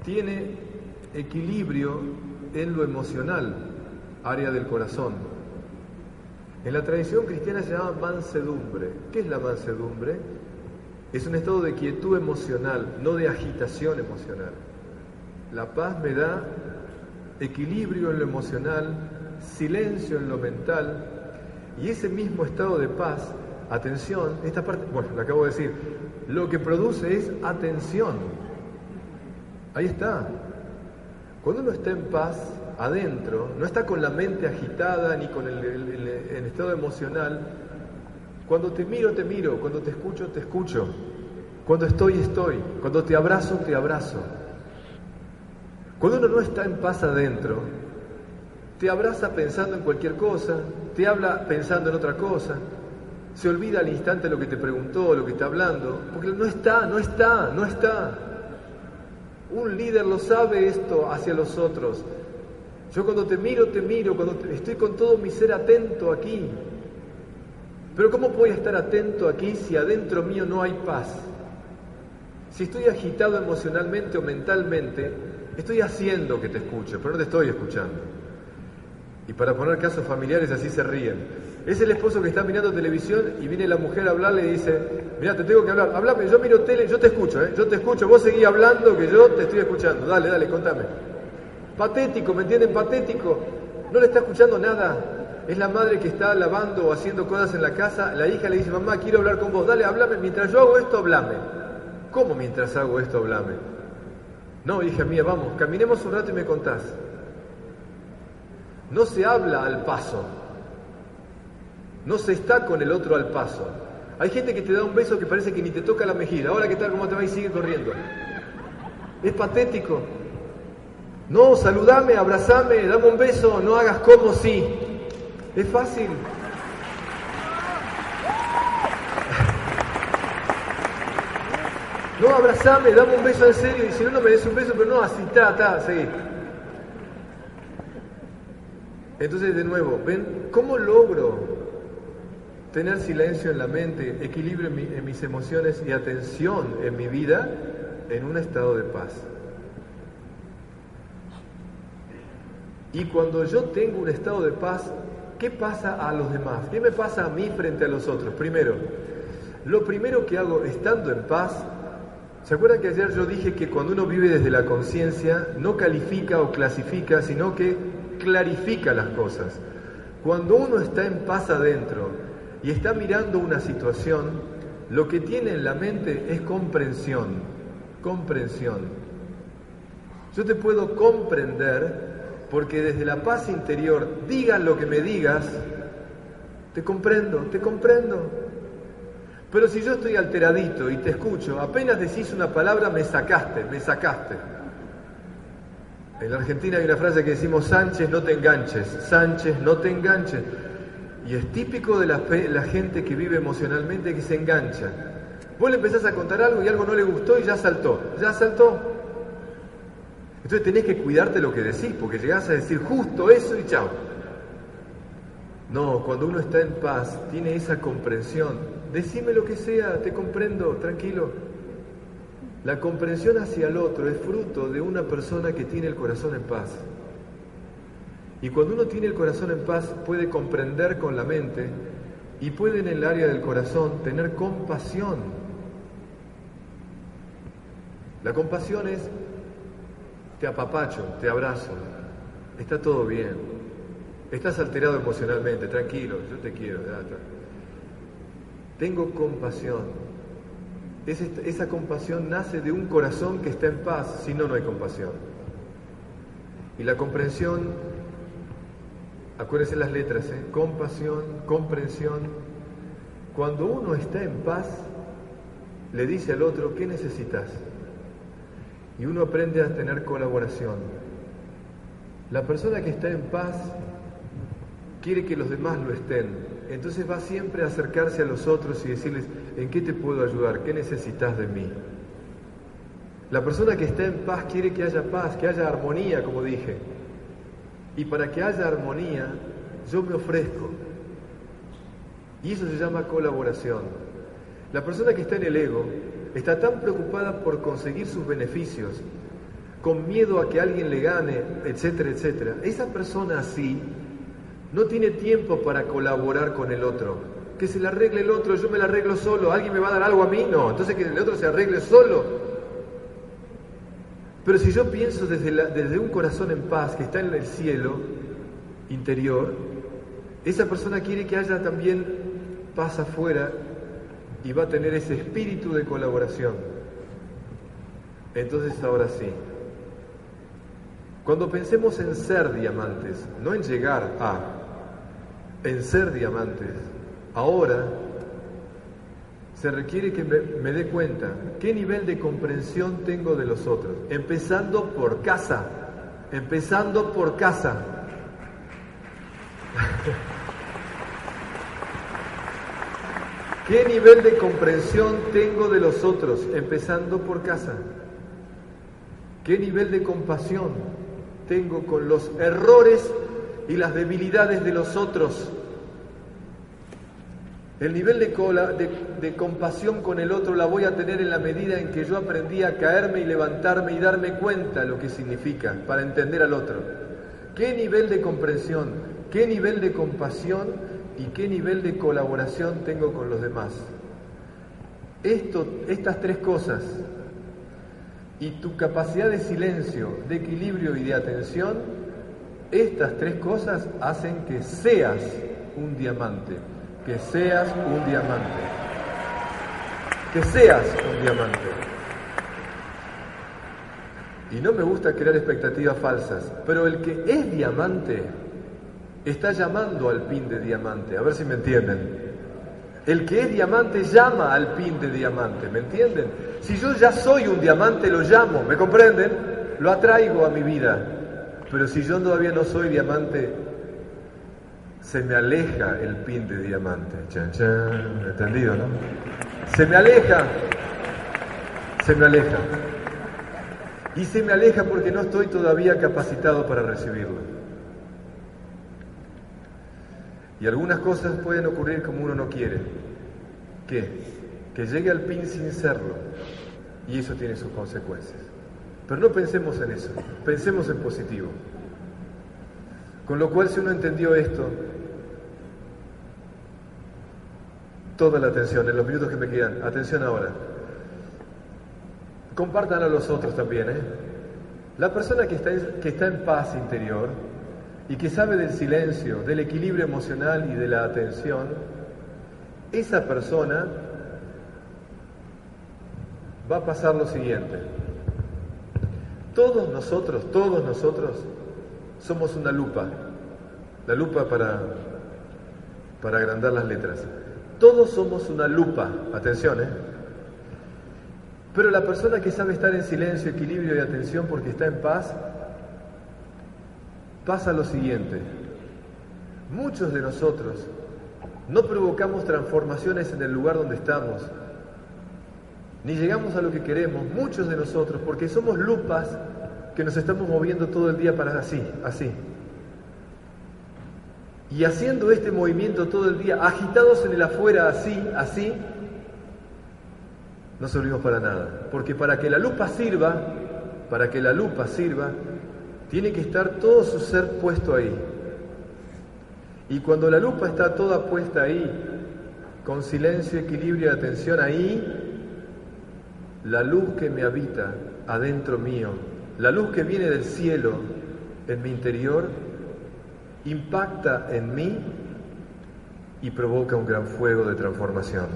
tiene equilibrio en lo emocional, área del corazón. En la tradición cristiana se llama mansedumbre. ¿Qué es la mansedumbre? Es un estado de quietud emocional, no de agitación emocional. La paz me da equilibrio en lo emocional, silencio en lo mental, y ese mismo estado de paz, atención, esta parte, bueno, lo acabo de decir, lo que produce es atención. Ahí está. Cuando uno está en paz, adentro, no está con la mente agitada ni con el, estado emocional, cuando te miro, te miro, cuando te escucho, te escucho, cuando estoy, estoy, cuando te abrazo, te abrazo. Cuando uno no está en paz adentro, te abraza pensando en cualquier cosa, te habla pensando en otra cosa, se olvida al instante lo que te preguntó, lo que está hablando, porque no está, no está, no está. Un líder lo sabe esto hacia los otros. Yo cuando te miro, te miro, cuando estoy con todo mi ser atento aquí. Pero ¿cómo voy a estar atento aquí si adentro mío no hay paz? Si estoy agitado emocionalmente o mentalmente, Estoy haciendo que te escuche, pero no te estoy escuchando. Y para poner casos familiares así se ríen. Es el esposo que está mirando televisión y viene la mujer a hablarle y dice, mira, te tengo que hablar, hablame, yo miro tele, yo te escucho, ¿eh? yo te escucho, vos seguí hablando que yo te estoy escuchando, dale, dale, contame. Patético, ¿me entienden? Patético, no le está escuchando nada. Es la madre que está lavando o haciendo cosas en la casa, la hija le dice, mamá, quiero hablar con vos, dale, hablame, mientras yo hago esto, hablame. ¿Cómo mientras hago esto, hablame? No, hija mía, vamos, caminemos un rato y me contás. No se habla al paso. No se está con el otro al paso. Hay gente que te da un beso que parece que ni te toca la mejilla. Ahora, ¿qué tal? ¿Cómo te va? Y sigue corriendo. Es patético. No, saludame, abrazame, dame un beso, no hagas como si. Es fácil. No, abrazame, dame un beso en serio, y si no, no me des un beso, pero no, así, está, está, seguí. Entonces, de nuevo, ¿ven cómo logro tener silencio en la mente, equilibrio en, en mis emociones y atención en mi vida en un estado de paz? Y cuando yo tengo un estado de paz, ¿qué pasa a los demás? ¿Qué me pasa a mí frente a los otros? Primero, lo primero que hago estando en paz ¿Se acuerdan que ayer yo dije que cuando uno vive desde la conciencia no califica o clasifica, sino que clarifica las cosas? Cuando uno está en paz adentro y está mirando una situación, lo que tiene en la mente es comprensión, comprensión. Yo te puedo comprender porque desde la paz interior, digan lo que me digas, te comprendo, te comprendo. Pero si yo estoy alteradito y te escucho, apenas decís una palabra, me sacaste, me sacaste. En la Argentina hay una frase que decimos, Sánchez, no te enganches, Sánchez, no te enganches. Y es típico de la, la gente que vive emocionalmente que se engancha. Vos le empezás a contar algo y algo no le gustó y ya saltó, ya saltó. Entonces tenés que cuidarte lo que decís, porque llegás a decir justo eso y chao. No, cuando uno está en paz, tiene esa comprensión Decime lo que sea, te comprendo, tranquilo. La comprensión hacia el otro es fruto de una persona que tiene el corazón en paz. Y cuando uno tiene el corazón en paz puede comprender con la mente y puede en el área del corazón tener compasión. La compasión es, te apapacho, te abrazo, está todo bien. Estás alterado emocionalmente, tranquilo, yo te quiero. Tengo compasión. Esa compasión nace de un corazón que está en paz, si no, no hay compasión. Y la comprensión, acuérdense las letras, ¿eh? compasión, comprensión. Cuando uno está en paz, le dice al otro, ¿qué necesitas? Y uno aprende a tener colaboración. La persona que está en paz quiere que los demás lo estén. Entonces va siempre a acercarse a los otros y decirles, ¿en qué te puedo ayudar? ¿Qué necesitas de mí? La persona que está en paz quiere que haya paz, que haya armonía, como dije. Y para que haya armonía, yo me ofrezco. Y eso se llama colaboración. La persona que está en el ego está tan preocupada por conseguir sus beneficios, con miedo a que alguien le gane, etcétera, etcétera. Esa persona así no tiene tiempo para colaborar con el otro. Que se le arregle el otro, yo me la arreglo solo, alguien me va a dar algo a mí, no. Entonces que el otro se arregle solo. Pero si yo pienso desde, desde un corazón en paz que está en el cielo interior, esa persona quiere que haya también paz afuera y va a tener ese espíritu de colaboración. Entonces ahora sí, cuando pensemos en ser diamantes, no en llegar a, en ser diamantes, ahora se requiere que me, dé cuenta qué nivel de comprensión tengo de los otros, empezando por casa, empezando por casa. (laughs) ¿Qué nivel de comprensión tengo de los otros, empezando por casa? ¿Qué nivel de compasión tengo con los errores y las debilidades de los otros? El nivel de, compasión con el otro la voy a tener en la medida en que yo aprendí a caerme y levantarme y darme cuenta lo que significa para entender al otro. ¿Qué nivel de comprensión, qué nivel de compasión y qué nivel de colaboración tengo con los demás? Esto, estas tres cosas y tu capacidad de silencio, de equilibrio y de atención, estas tres cosas hacen que seas un diamante que seas un diamante. Que seas un diamante. Y no me gusta crear expectativas falsas, pero el que es diamante está llamando al pin de diamante, a ver si me entienden. El que es diamante llama al pin de diamante, ¿me entienden? Si yo ya soy un diamante, lo llamo, ¿me comprenden? Lo atraigo a mi vida. Pero si yo todavía no soy diamante, se me aleja el pin de diamante. Chan, chan, ¿entendido, no? Se me aleja, se me aleja. Y se me aleja porque no estoy todavía capacitado para recibirlo. Y algunas cosas pueden ocurrir como uno no quiere. ¿Qué? Que llegue al pin sin serlo. Y eso tiene sus consecuencias. Pero no pensemos en eso, pensemos en positivo. Con lo cual, si uno entendió esto, toda la atención en los minutos que me quedan. Atención ahora. Compartan a los otros también. ¿eh? La persona que está, en, que está en paz interior y que sabe del silencio, del equilibrio emocional y de la atención, esa persona va a pasar lo siguiente. Todos nosotros, todos nosotros somos una lupa. La lupa para, para agrandar las letras. Todos somos una lupa, atención, ¿eh? Pero la persona que sabe estar en silencio, equilibrio y atención porque está en paz, pasa lo siguiente. Muchos de nosotros no provocamos transformaciones en el lugar donde estamos, ni llegamos a lo que queremos, muchos de nosotros, porque somos lupas que nos estamos moviendo todo el día para así, así, y haciendo este movimiento todo el día, agitados en el afuera así, así, no servimos para nada. Porque para que la lupa sirva, para que la lupa sirva, tiene que estar todo su ser puesto ahí. Y cuando la lupa está toda puesta ahí, con silencio, equilibrio y atención ahí, la luz que me habita adentro mío, la luz que viene del cielo en mi interior, impacta en mí y provoca un gran fuego de transformación.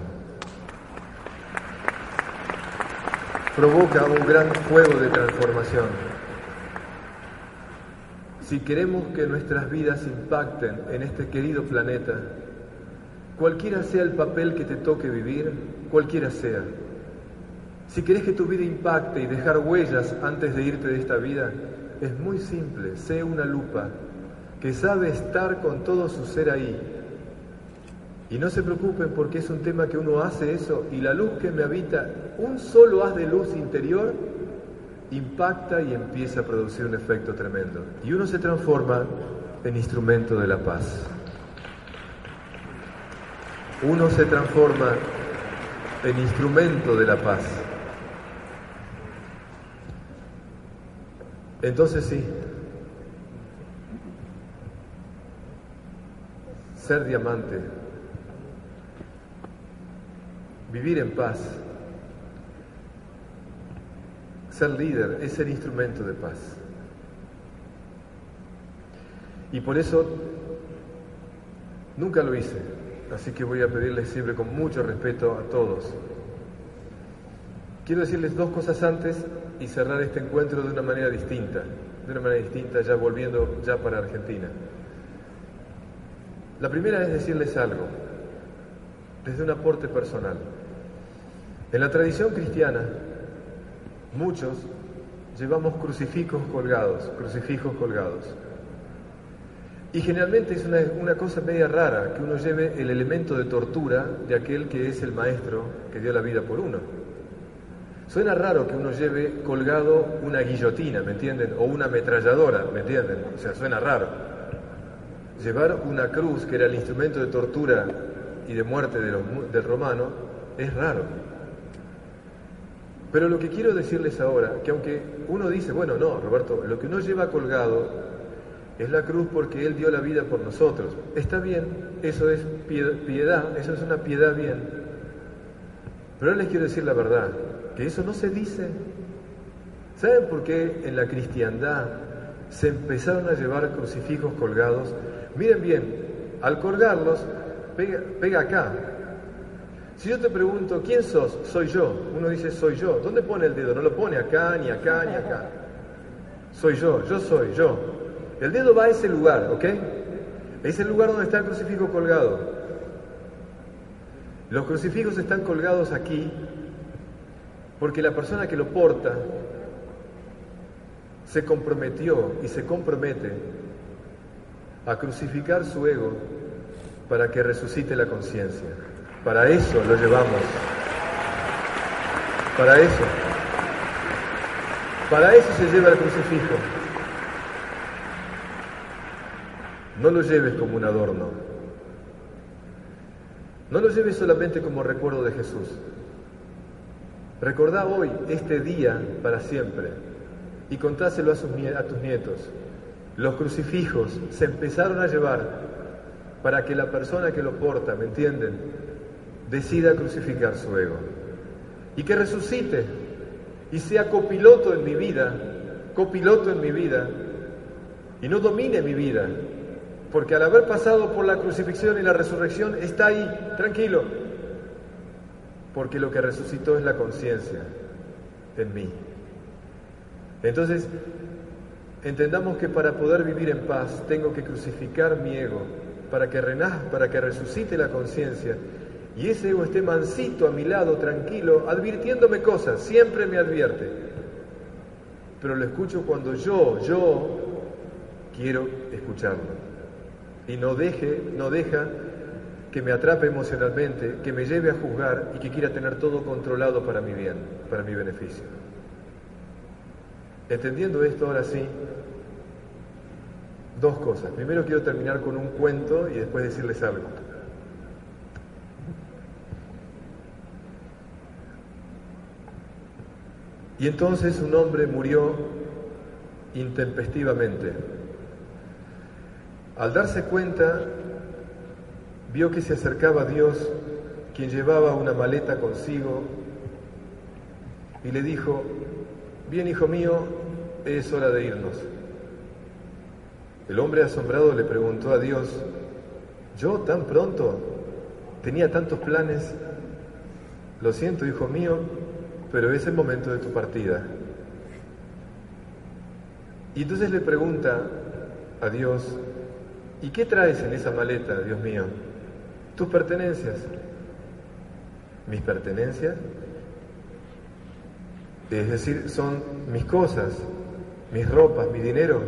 Provoca un gran fuego de transformación. Si queremos que nuestras vidas impacten en este querido planeta, cualquiera sea el papel que te toque vivir, cualquiera sea, si querés que tu vida impacte y dejar huellas antes de irte de esta vida, es muy simple, sé una lupa que sabe estar con todo su ser ahí. Y no se preocupen porque es un tema que uno hace eso y la luz que me habita, un solo haz de luz interior, impacta y empieza a producir un efecto tremendo. Y uno se transforma en instrumento de la paz. Uno se transforma en instrumento de la paz. Entonces sí, ser diamante, vivir en paz, ser líder es ser instrumento de paz. Y por eso nunca lo hice, así que voy a pedirles siempre con mucho respeto a todos. Quiero decirles dos cosas antes y cerrar este encuentro de una manera distinta, de una manera distinta, ya volviendo ya para Argentina. La primera es decirles algo, desde un aporte personal. En la tradición cristiana, muchos llevamos crucifijos colgados, crucifijos colgados. Y generalmente es una, una, cosa media rara que uno lleve el elemento de tortura de aquel que es el maestro que dio la vida por uno. Suena raro que uno lleve colgado una guillotina, ¿me entienden? O una ametralladora, ¿me entienden? O sea, suena raro. Llevar una cruz, que era el instrumento de tortura y de muerte de del romano, es raro. Pero lo que quiero decirles ahora, que aunque uno dice, bueno, no, Roberto, lo que uno lleva colgado es la cruz porque Él dio la vida por nosotros. Está bien, eso es piedad, eso es una piedad bien. Pero les quiero decir la verdad que eso no se dice. ¿Saben por qué en la cristiandad se empezaron a llevar crucifijos colgados? Miren bien, al colgarlos, pega, acá. Si yo te pregunto, ¿quién sos? Soy yo. Uno dice, soy yo. ¿Dónde pone el dedo? No lo pone acá, ni acá, ni acá. Soy yo, yo soy yo. El dedo va a ese lugar, ¿ok? Es el lugar donde está el crucifijo colgado. Los crucifijos están colgados aquí porque la persona que lo porta se comprometió y se compromete a crucificar su ego para que resucite la conciencia. Para eso lo llevamos. Para eso. Para eso se lleva el crucifijo. No lo lleves como un adorno. No lo lleves solamente como recuerdo de Jesús. Recordá hoy este día para siempre y contáselo a, tus nietos. Los crucifijos se empezaron a llevar para que la persona que lo porta, ¿me entienden?, decida crucificar su ego. Y que resucite y sea copiloto en mi vida, copiloto en mi vida, y no domine mi vida, porque al haber pasado por la crucifixión y la resurrección está ahí, tranquilo, porque lo que resucitó es la conciencia en mí. Entonces, entendamos que para poder vivir en paz tengo que crucificar mi ego para que renazca, para que resucite la conciencia y ese ego esté mansito a mi lado, tranquilo, advirtiéndome cosas, siempre me advierte. Pero lo escucho cuando yo, yo quiero escucharlo. Y no deje, no deja que me atrape emocionalmente, que me lleve a juzgar y que quiera tener todo controlado para mi bien, para mi beneficio. Entendiendo esto ahora sí, dos cosas. Primero quiero terminar con un cuento y después decirles algo. Y entonces un hombre murió intempestivamente. Al darse cuenta vio que se acercaba Dios, quien llevaba una maleta consigo, y le dijo, bien hijo mío, es hora de irnos. El hombre asombrado le preguntó a Dios, ¿yo tan pronto tenía tantos planes? Lo siento, hijo mío, pero es el momento de tu partida. Y entonces le pregunta a Dios, ¿y qué traes en esa maleta, Dios mío? Tus pertenencias. ¿Mis pertenencias? Es decir, son mis cosas, mis ropas, mi dinero.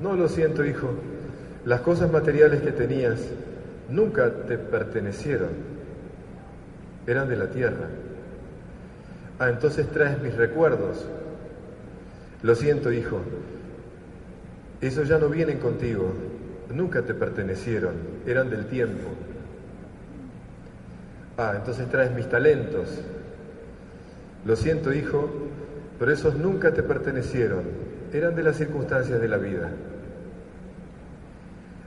No lo siento, hijo. Las cosas materiales que tenías nunca te pertenecieron. Eran de la tierra. Ah, entonces traes mis recuerdos. Lo siento, hijo. Esos ya no vienen contigo. Nunca te pertenecieron. Eran del tiempo. Ah, entonces traes mis talentos. Lo siento, hijo, pero esos nunca te pertenecieron. Eran de las circunstancias de la vida.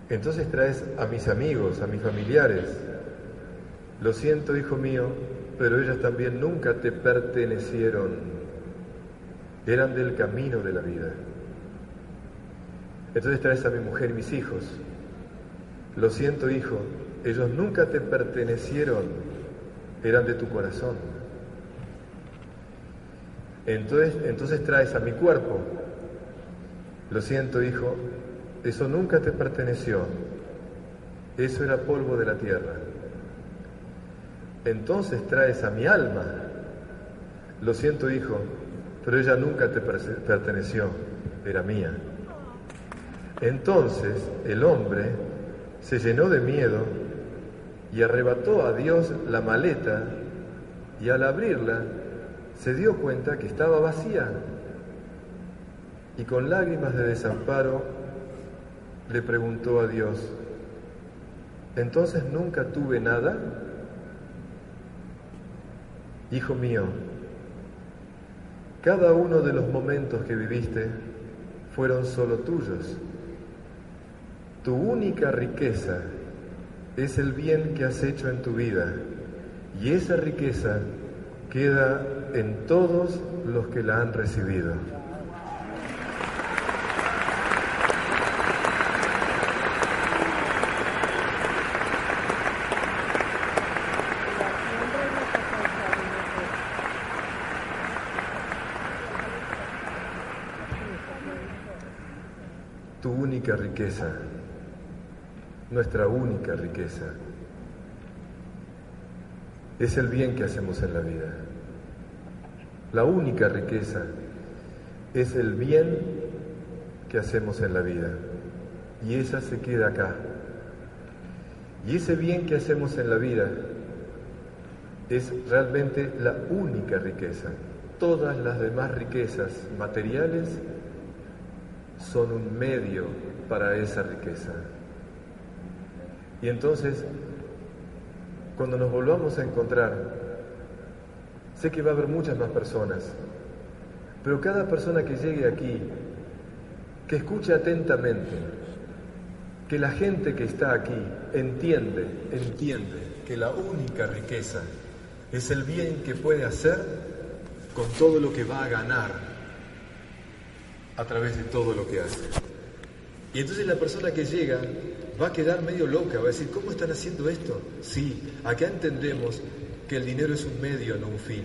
Entonces traes a mis amigos, a mis familiares. Lo siento, hijo mío, pero ellos también nunca te pertenecieron. Eran del camino de la vida. Entonces traes a mi mujer y mis hijos. Lo siento, hijo, ellos nunca te pertenecieron. Eran de tu corazón. Entonces, entonces traes a mi cuerpo. Lo siento, hijo, eso nunca te perteneció. Eso era polvo de la tierra. Entonces traes a mi alma. Lo siento, hijo, pero ella nunca te perteneció. Era mía. Entonces el hombre se llenó de miedo y arrebató a Dios la maleta y al abrirla se dio cuenta que estaba vacía y con lágrimas de desamparo le preguntó a Dios, ¿entonces nunca tuve nada? Hijo mío, cada uno de los momentos que viviste fueron solo tuyos. Tu única riqueza es el bien que has hecho en tu vida y esa riqueza queda en todos los que la han recibido. riqueza, nuestra única riqueza, es el bien que hacemos en la vida. La única riqueza es el bien que hacemos en la vida. Y esa se queda acá. Y ese bien que hacemos en la vida es realmente la única riqueza. Todas las demás riquezas materiales son un medio para esa riqueza. Y entonces, cuando nos volvamos a encontrar, sé que va a haber muchas más personas, pero cada persona que llegue aquí, que escuche atentamente, que la gente que está aquí entiende, entiende que la única riqueza es el bien que puede hacer con todo lo que va a ganar a través de todo lo que hace. Y entonces la persona que llega va a quedar medio loca, va a decir, ¿cómo están haciendo esto? Sí, acá entendemos que el dinero es un medio, no un fin.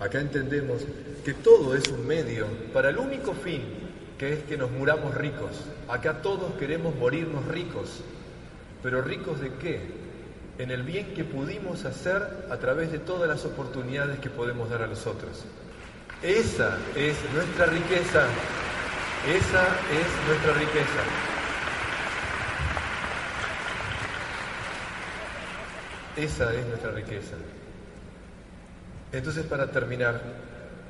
Acá entendemos que todo es un medio para el único fin, que es que nos muramos ricos. Acá todos queremos morirnos ricos. ¿Pero ricos de qué? En el bien que pudimos hacer a través de todas las oportunidades que podemos dar a los otros. Esa es nuestra riqueza. Esa es nuestra riqueza. Esa es nuestra riqueza. Entonces, para terminar,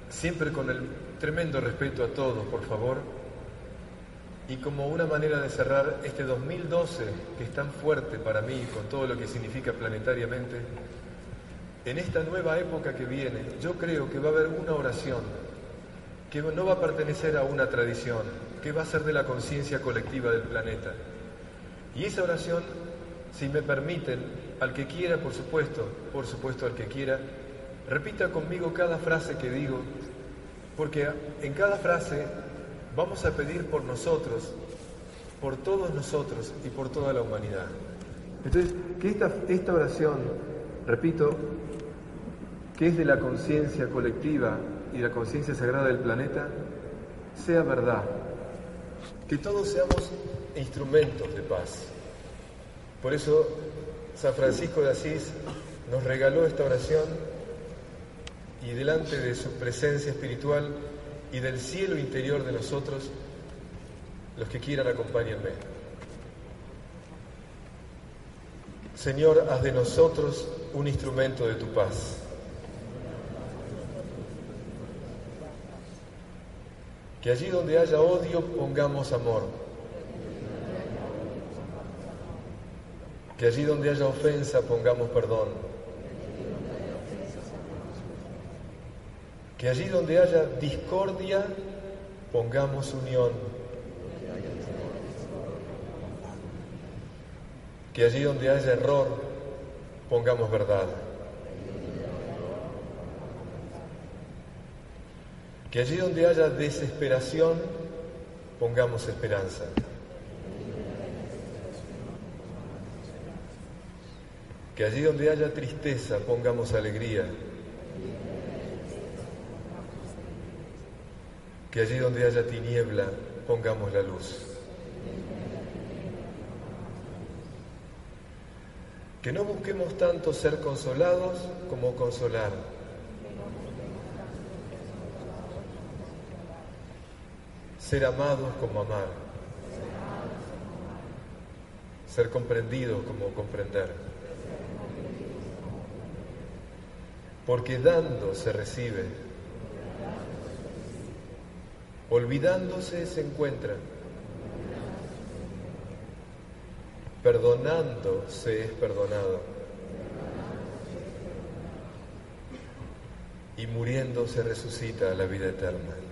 siempre con el tremendo respeto a todos, por favor, y como una manera de cerrar este 2012, que es tan fuerte para mí, con todo lo que significa planetariamente, en esta nueva época que viene, yo creo que va a haber una oración que no va a pertenecer a una tradición, que va a ser de la conciencia colectiva del planeta. Y esa oración, si me permiten, al que quiera, por supuesto, por supuesto al que quiera, repita conmigo cada frase que digo, porque en cada frase vamos a pedir por nosotros por todos nosotros y por toda la humanidad. Entonces, que esta, esta oración, repito, que es de la conciencia colectiva y la conciencia sagrada del planeta, sea verdad. Que todos seamos instrumentos de paz. Por eso San Francisco de Asís nos regaló esta oración y delante de su presencia espiritual y del cielo interior de nosotros, los que quieran acompáñenme. Señor, haz de nosotros un instrumento de tu paz. Que allí donde haya odio pongamos amor. Que allí donde haya ofensa pongamos perdón. Que allí donde haya discordia pongamos unión. Que allí donde haya error pongamos verdad. Que allí donde haya desesperación pongamos esperanza. Que allí donde haya tristeza pongamos alegría. Que allí donde haya tiniebla pongamos la luz. Que no busquemos tanto ser consolados como consolar. Ser amados como amar. Ser comprendidos como comprender. Porque dando se recibe. Olvidándose se encuentra. Perdonando se es perdonado. Y muriendo se resucita a la vida eterna.